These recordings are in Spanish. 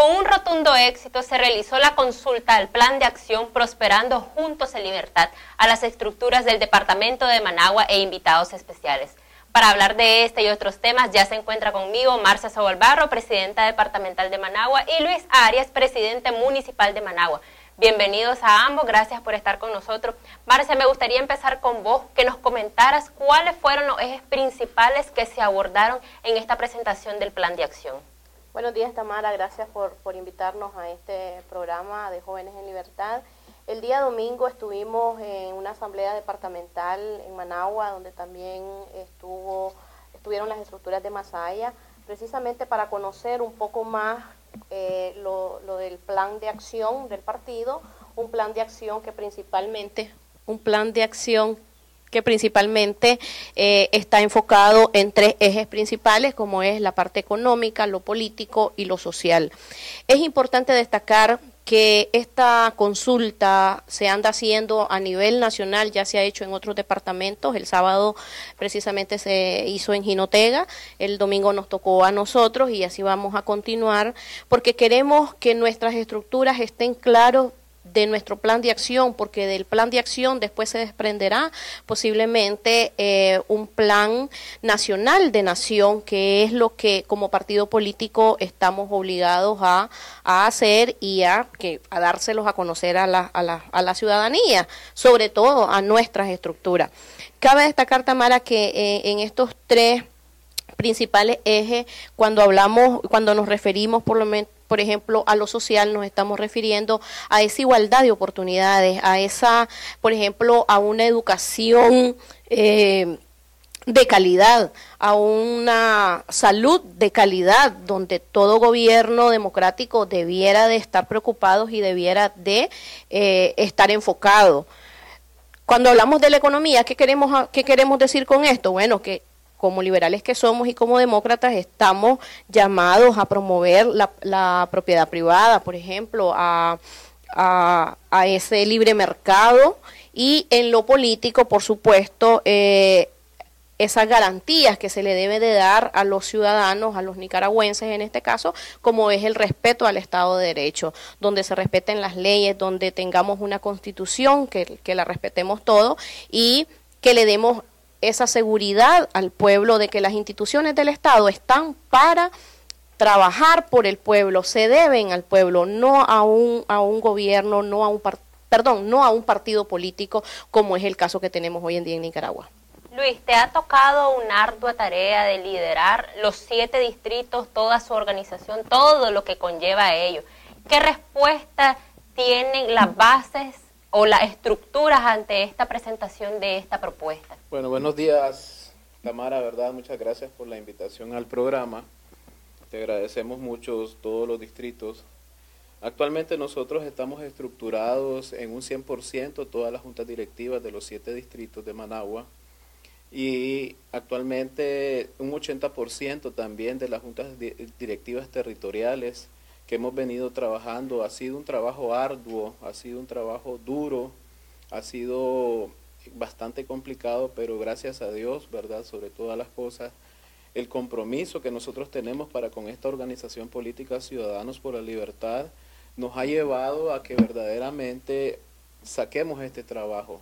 Con un rotundo éxito se realizó la consulta al Plan de Acción Prosperando Juntos en Libertad a las estructuras del Departamento de Managua e invitados especiales. Para hablar de este y otros temas ya se encuentra conmigo Marcia Sobolbarro, presidenta departamental de Managua, y Luis Arias, presidente municipal de Managua. Bienvenidos a ambos, gracias por estar con nosotros. Marcia, me gustaría empezar con vos, que nos comentaras cuáles fueron los ejes principales que se abordaron en esta presentación del plan de acción. Buenos días, Tamara. Gracias por, por invitarnos a este programa de Jóvenes en Libertad. El día domingo estuvimos en una asamblea departamental en Managua, donde también estuvo, estuvieron las estructuras de Masaya, precisamente para conocer un poco más eh, lo, lo del plan de acción del partido, un plan de acción que principalmente, un plan de acción que principalmente eh, está enfocado en tres ejes principales, como es la parte económica, lo político y lo social. Es importante destacar que esta consulta se anda haciendo a nivel nacional, ya se ha hecho en otros departamentos, el sábado precisamente se hizo en Jinotega, el domingo nos tocó a nosotros y así vamos a continuar, porque queremos que nuestras estructuras estén claros de nuestro plan de acción, porque del plan de acción después se desprenderá posiblemente eh, un plan nacional de nación, que es lo que como partido político estamos obligados a, hacer y a, que, a dárselos a conocer a la, a, la, a la ciudadanía, sobre todo a nuestras estructuras. Cabe destacar, Tamara, que eh, en estos tres principales ejes, cuando hablamos, cuando nos referimos por lo menos por ejemplo, a lo social nos estamos refiriendo a esa igualdad de oportunidades, a esa, por ejemplo, a una educación eh, de calidad, a una salud de calidad, donde todo gobierno democrático debiera de estar preocupado y debiera de eh, estar enfocado. Cuando hablamos de la economía, ¿qué queremos, ¿qué queremos decir con esto? Bueno, que como liberales que somos y como demócratas estamos llamados a promover la, propiedad privada, por ejemplo, a, ese libre mercado y en lo político, por supuesto, eh, esas garantías que se le debe de dar a los ciudadanos, a los nicaragüenses en este caso, como es el respeto al Estado de Derecho, donde se respeten las leyes, donde tengamos una constitución que, que la respetemos todo y que le demos esa seguridad al pueblo de que las instituciones del Estado están para trabajar por el pueblo, se deben al pueblo, no a un, a un gobierno, no a un perdón, no a un partido político como es el caso que tenemos hoy en día en Nicaragua. Luis, te ha tocado una ardua tarea de liderar los siete distritos, toda su organización, todo lo que conlleva a ello. ¿Qué respuesta tienen las bases o las estructuras ante esta presentación de esta propuesta? Bueno, buenos días, Tamara, ¿verdad? Muchas gracias por la invitación al programa. Te agradecemos mucho todos los distritos. Actualmente nosotros estamos estructurados en un 100% todas las juntas directivas de los siete distritos de Managua y actualmente un 80% también de las juntas directivas territoriales que hemos venido trabajando. Ha sido un trabajo arduo, ha sido un trabajo duro, ha sido bastante complicado, pero gracias a Dios, ¿verdad? Sobre todas las cosas, el compromiso que nosotros tenemos para con esta organización política Ciudadanos por la Libertad nos ha llevado a que verdaderamente saquemos este trabajo.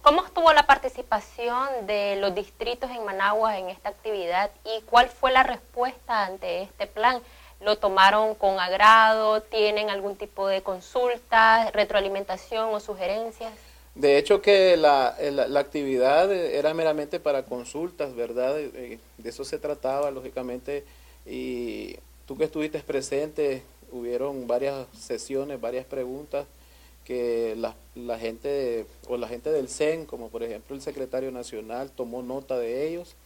¿Cómo estuvo la participación de los distritos en Managua en esta actividad y cuál fue la respuesta ante este plan? Lo tomaron con agrado, tienen algún tipo de consulta, retroalimentación o sugerencias. De hecho que la, la, actividad era meramente para consultas, ¿verdad? De eso se trataba, lógicamente, y tú que estuviste presente, hubieron varias sesiones, varias preguntas que la, la gente o la gente del CEN, como por ejemplo el secretario nacional, tomó nota de ellos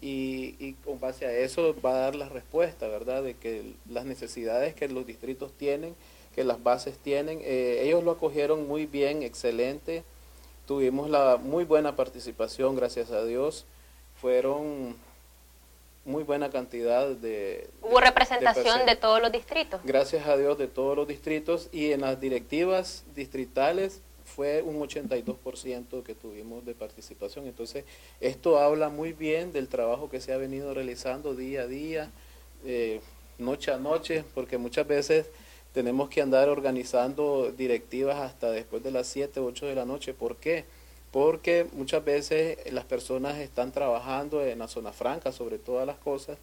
y, y, con base a eso va a dar la respuesta, ¿verdad? De que las necesidades que los distritos tienen, que las bases tienen, eh, ellos lo acogieron muy bien, excelente. Tuvimos la muy buena participación, gracias a Dios. Fueron muy buena cantidad de... ¿Hubo representación de todos los distritos? Gracias a Dios de todos los distritos y en las directivas distritales fue un 82% que tuvimos de participación. Entonces, esto habla muy bien del trabajo que se ha venido realizando día a día. Eh, noche a noche, porque muchas veces tenemos que andar organizando directivas hasta después de las 7, 8 de la noche. ¿Por qué? Porque muchas veces las personas están trabajando en la zona franca sobre todas las cosas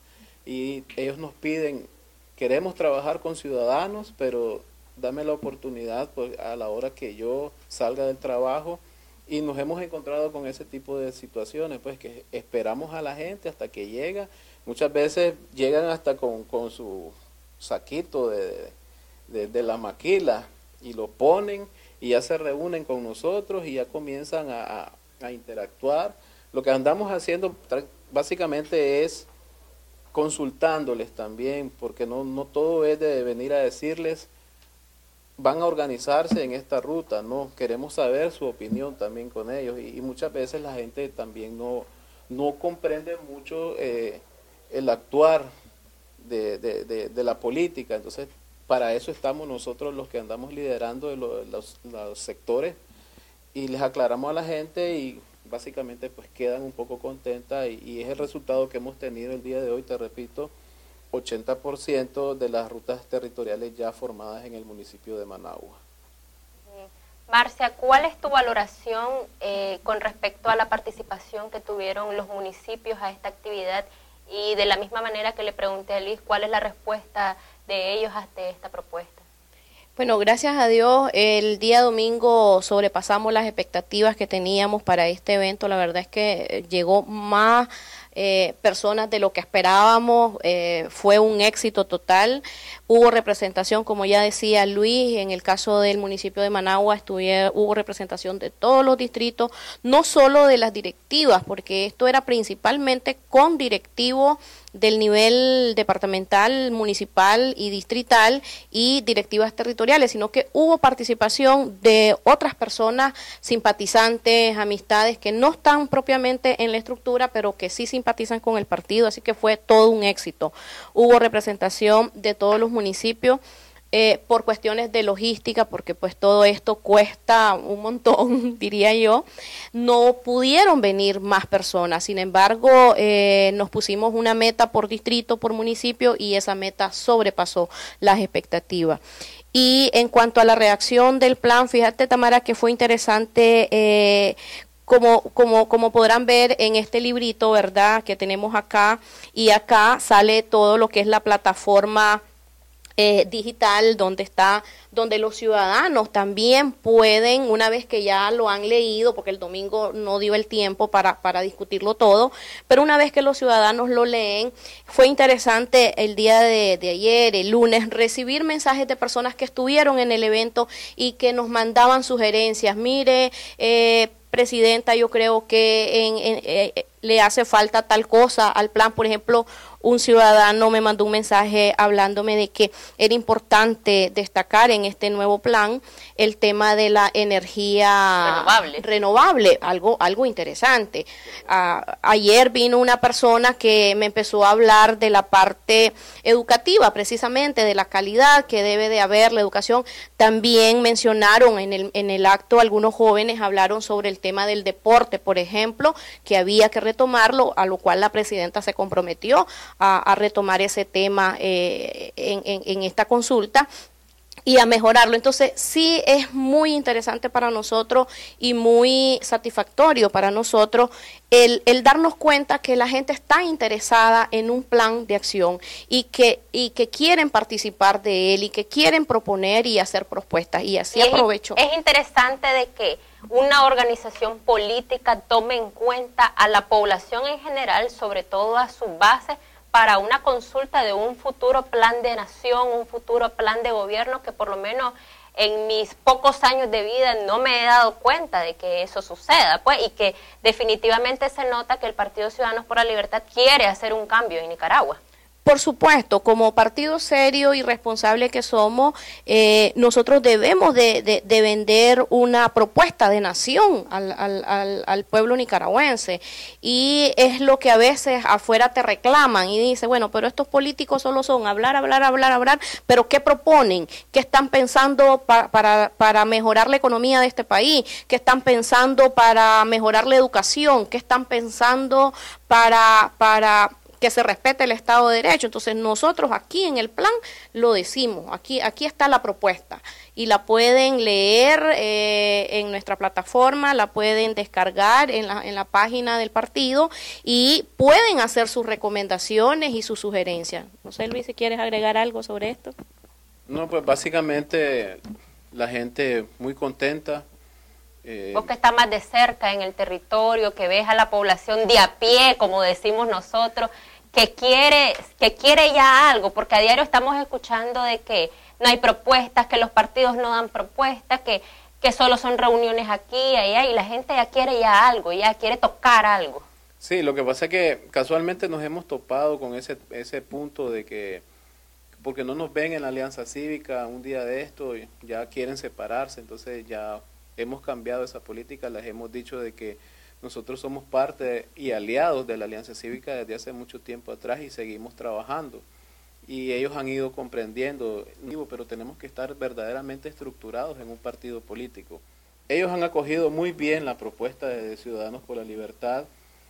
y ellos nos piden, queremos trabajar con ciudadanos, pero dame la oportunidad pues, a la hora que yo salga del trabajo y nos hemos encontrado con ese tipo de situaciones, pues que esperamos a la gente hasta que llega. Muchas veces llegan hasta con, con su saquito de, de, la maquila y lo ponen y ya se reúnen con nosotros y ya comienzan a, interactuar. Lo que andamos haciendo básicamente es consultándoles también, porque no, no todo es de venir a decirles, van a organizarse en esta ruta, no, queremos saber su opinión también con ellos y, muchas veces la gente también no, no comprende mucho eh, el actuar de, de, la política, entonces para eso estamos nosotros los que andamos liderando los, sectores y les aclaramos a la gente y básicamente pues quedan un poco contentas y, es el resultado que hemos tenido el día de hoy, te repito, 80% de las rutas territoriales ya formadas en el municipio de Managua. Marcia, ¿cuál es tu valoración eh, con respecto a la participación que tuvieron los municipios a esta actividad? Y de la misma manera que le pregunté a Luis, ¿cuál es la respuesta de ellos hasta esta propuesta? Bueno, gracias a Dios, el día domingo sobrepasamos las expectativas que teníamos para este evento. La verdad es que llegó más eh, personas de lo que esperábamos, eh, fue un éxito total. Hubo representación, como ya decía Luis, en el caso del municipio de Managua hubo representación de todos los distritos, no solo de las directivas, porque esto era principalmente con directivos del nivel departamental, municipal y distrital y directivas territoriales, sino que hubo participación de otras personas, simpatizantes, amistades que no están propiamente en la estructura, pero que sí simpatizan con el partido, así que fue todo un éxito. Hubo representación de todos los municipios. Eh, por cuestiones de logística, porque pues todo esto cuesta un montón, diría yo, no pudieron venir más personas. Sin embargo, eh, nos pusimos una meta por distrito, por municipio, y esa meta sobrepasó las expectativas. Y en cuanto a la reacción del plan, fíjate Tamara que fue interesante eh, como, como, como podrán ver en este librito, ¿verdad? Que tenemos acá y acá sale todo lo que es la plataforma eh, digital donde está donde los ciudadanos también pueden una vez que ya lo han leído porque el domingo no dio el tiempo para, para discutirlo todo pero una vez que los ciudadanos lo leen fue interesante el día de, ayer el lunes recibir mensajes de personas que estuvieron en el evento y que nos mandaban sugerencias. Mire eh, presidenta yo creo que en, eh, le hace falta tal cosa al plan por ejemplo un ciudadano me mandó un mensaje hablándome de que era importante destacar en este nuevo plan el tema de la energía renovable, algo, algo interesante. ayer vino una persona que me empezó a hablar de la parte educativa, precisamente de la calidad que debe de haber la educación. También mencionaron en el, en el acto, algunos jóvenes hablaron sobre el tema del deporte, por ejemplo, que había que retomarlo, a lo cual la presidenta se comprometió a, retomar ese tema eh, en, en esta consulta y a mejorarlo. Entonces, sí es muy interesante para nosotros y muy satisfactorio para nosotros el, el, darnos cuenta que la gente está interesada en un plan de acción y que, y que quieren participar de él y que quieren proponer y hacer propuestas. Y así aprovecho. Es interesante de que una organización política tome en cuenta a la población en general, sobre todo a sus bases, para una consulta de un futuro plan de nación, un futuro plan de gobierno que por lo menos en mis pocos años de vida no me he dado cuenta de que eso suceda, pues, y que definitivamente se nota que el Partido Ciudadanos por la Libertad quiere hacer un cambio en Nicaragua. Por supuesto, como partido serio y responsable que somos, eh, nosotros debemos de, vender una propuesta de nación al, pueblo nicaragüense. Y es lo que a veces afuera te reclaman y dice, bueno, pero estos políticos solo son hablar, hablar, hablar, hablar, pero ¿qué proponen? ¿Qué están pensando para, para mejorar la economía de este país? ¿Qué están pensando para mejorar la educación? ¿Qué están pensando para... para que se respete el Estado de Derecho. Entonces nosotros aquí en el plan lo decimos, aquí, aquí está la propuesta y la pueden leer eh, en nuestra plataforma, la pueden descargar en la, en la página del partido y pueden hacer sus recomendaciones y sus sugerencias. No sé, Luis, si quieres agregar algo sobre esto. No, pues básicamente la gente muy contenta. Eh, Vos que estás más de cerca en el territorio, que ves a la población de a pie, como decimos nosotros, que quiere, que quiere ya algo, porque a diario estamos escuchando de que no hay propuestas, que los partidos no dan propuestas, que, que solo son reuniones aquí y allá, y la gente ya quiere ya algo, ya quiere tocar algo. Sí, lo que pasa es que casualmente nos hemos topado con ese, ese punto de que, porque no nos ven en la alianza cívica un día de esto, ya quieren separarse, entonces ya hemos cambiado esa política, les hemos dicho de que nosotros somos parte y aliados de la Alianza Cívica desde hace mucho tiempo atrás y seguimos trabajando. Y ellos han ido comprendiendo, pero tenemos que estar verdaderamente estructurados en un partido político. Ellos han acogido muy bien la propuesta de Ciudadanos por la Libertad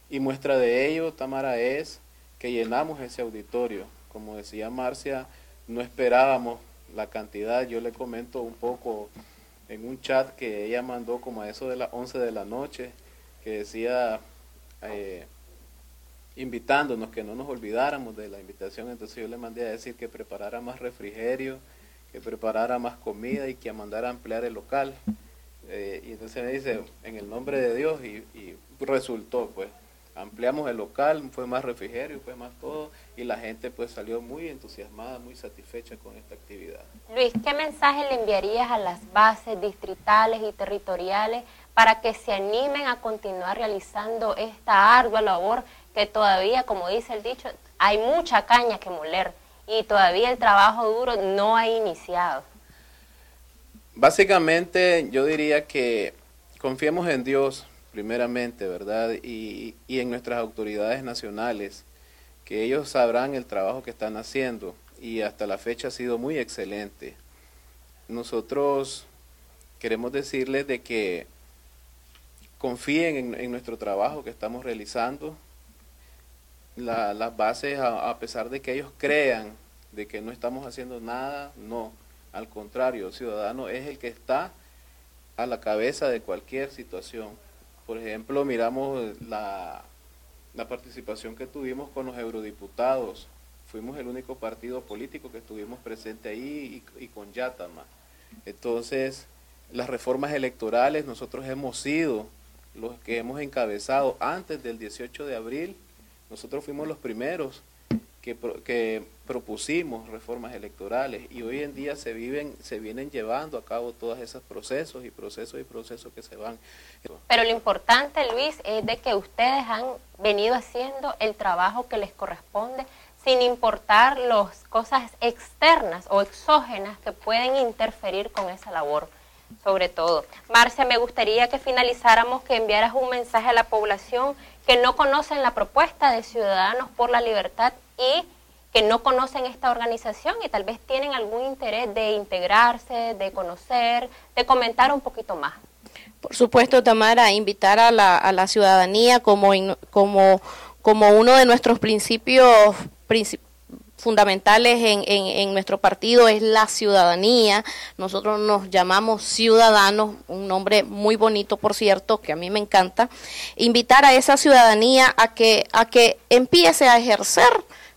y muestra de ello, Tamara, es que llenamos ese auditorio. Como decía Marcia, no esperábamos la cantidad. Yo le comento un poco en un chat que ella mandó como a eso de las 11 de la noche que decía eh, invitándonos que no nos olvidáramos de la invitación, entonces yo le mandé a decir que preparara más refrigerio, que preparara más comida y que mandara a ampliar el local. Eh, y entonces me dice, en el nombre de Dios, y, y resultó, pues, ampliamos el local, fue más refrigerio, fue más todo, y la gente pues salió muy entusiasmada, muy satisfecha con esta actividad. Luis, ¿qué mensaje le enviarías a las bases distritales y territoriales para que se animen a continuar realizando esta ardua labor que todavía, como dice el dicho, hay mucha caña que moler y todavía el trabajo duro no ha iniciado. Básicamente yo diría que confiemos en Dios primeramente, ¿verdad? Y, y en nuestras autoridades nacionales, que ellos sabrán el trabajo que están haciendo y hasta la fecha ha sido muy excelente. Nosotros queremos decirles de que confíen en, nuestro trabajo que estamos realizando. las bases, a, pesar de que ellos crean de que no estamos haciendo nada, no. Al contrario, el ciudadano es el que está a la cabeza de cualquier situación. Por ejemplo, miramos la, participación que tuvimos con los eurodiputados. Fuimos el único partido político que estuvimos presente ahí y, y con Yatama. Entonces, las reformas electorales, nosotros hemos sido los que hemos encabezado antes del 18 de abril, nosotros fuimos los primeros que, que, propusimos reformas electorales y hoy en día se viven, se vienen llevando a cabo todos esos procesos y procesos y procesos que se van. Pero lo importante, Luis, es de que ustedes han venido haciendo el trabajo que les corresponde sin importar las cosas externas o exógenas que pueden interferir con esa labor sobre todo. Marcia, me gustaría que finalizáramos, que enviaras un mensaje a la población que no conocen la propuesta de Ciudadanos por la Libertad y que no conocen esta organización y tal vez tienen algún interés de integrarse, de conocer, de comentar un poquito más. Por supuesto, Tamara, invitar a la, a la ciudadanía como, como, como uno de nuestros principios, fundamentales en, en, nuestro partido es la ciudadanía. Nosotros nos llamamos ciudadanos, un nombre muy bonito, por cierto, que a mí me encanta. Invitar a esa ciudadanía a que, a que empiece a ejercer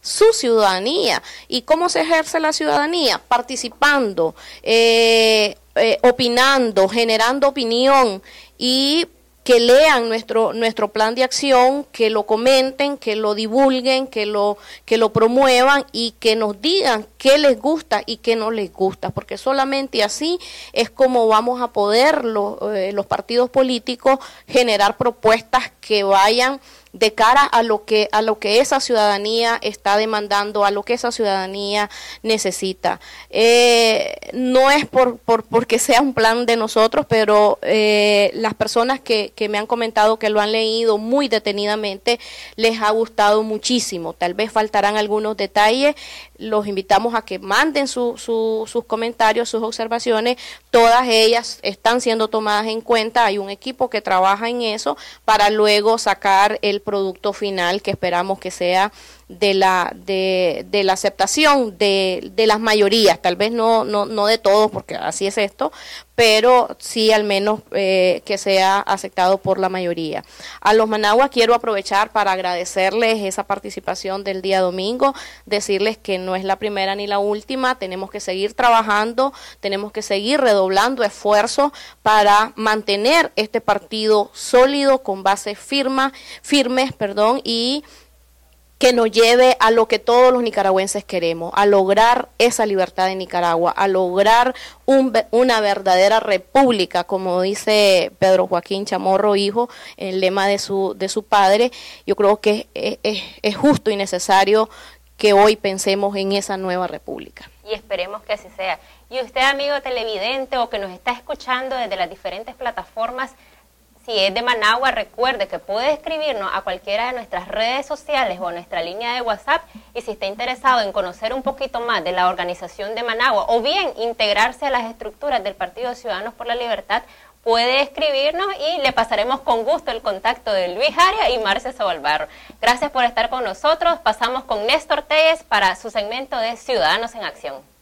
su ciudadanía. ¿Y cómo se ejerce la ciudadanía? Participando, eh, eh, opinando, generando opinión y que lean nuestro, nuestro plan de acción, que lo comenten, que lo divulguen, que lo, que lo promuevan y que nos digan qué les gusta y qué no les gusta, porque solamente así es como vamos a poder eh, los partidos políticos generar propuestas que vayan de cara a lo que a lo que esa ciudadanía está demandando, a lo que esa ciudadanía necesita. Eh, no es por, por, porque sea un plan de nosotros, pero eh, las personas que, que me han comentado que lo han leído muy detenidamente les ha gustado muchísimo. Tal vez faltarán algunos detalles. Los invitamos a que manden sus comentarios, sus observaciones. Todas ellas están siendo tomadas en cuenta. Hay un equipo que trabaja en eso para luego sacar el producto final que esperamos que sea de la, de, de la aceptación de, de, las mayorías, tal vez no, no, no de todos, porque así es esto, pero sí al menos eh, que sea aceptado por la mayoría. A los Managua quiero aprovechar para agradecerles esa participación del día domingo, decirles que no es la primera ni la última, tenemos que seguir trabajando, tenemos que seguir redoblando esfuerzos para mantener este partido sólido, con bases firma, firmes, perdón, y que nos lleve a lo que todos los nicaragüenses queremos, a lograr esa libertad en Nicaragua, a lograr una verdadera república, como dice Pedro Joaquín Chamorro, hijo, el lema de su, de su padre. Yo creo que es justo y necesario que hoy pensemos en esa nueva república. Y esperemos que así sea. Y usted, amigo televidente o que nos está escuchando desde las diferentes plataformas, si es de Managua, recuerde que puede escribirnos a cualquiera de nuestras redes sociales o nuestra línea de WhatsApp y si está interesado en conocer un poquito más de la organización de Managua o bien integrarse a las estructuras del Partido Ciudadanos por la Libertad, puede escribirnos y le pasaremos con gusto el contacto de Luis Aria y Marcia Sobalbarro. Gracias por estar con nosotros. Pasamos con Néstor Telles para su segmento de Ciudadanos en Acción.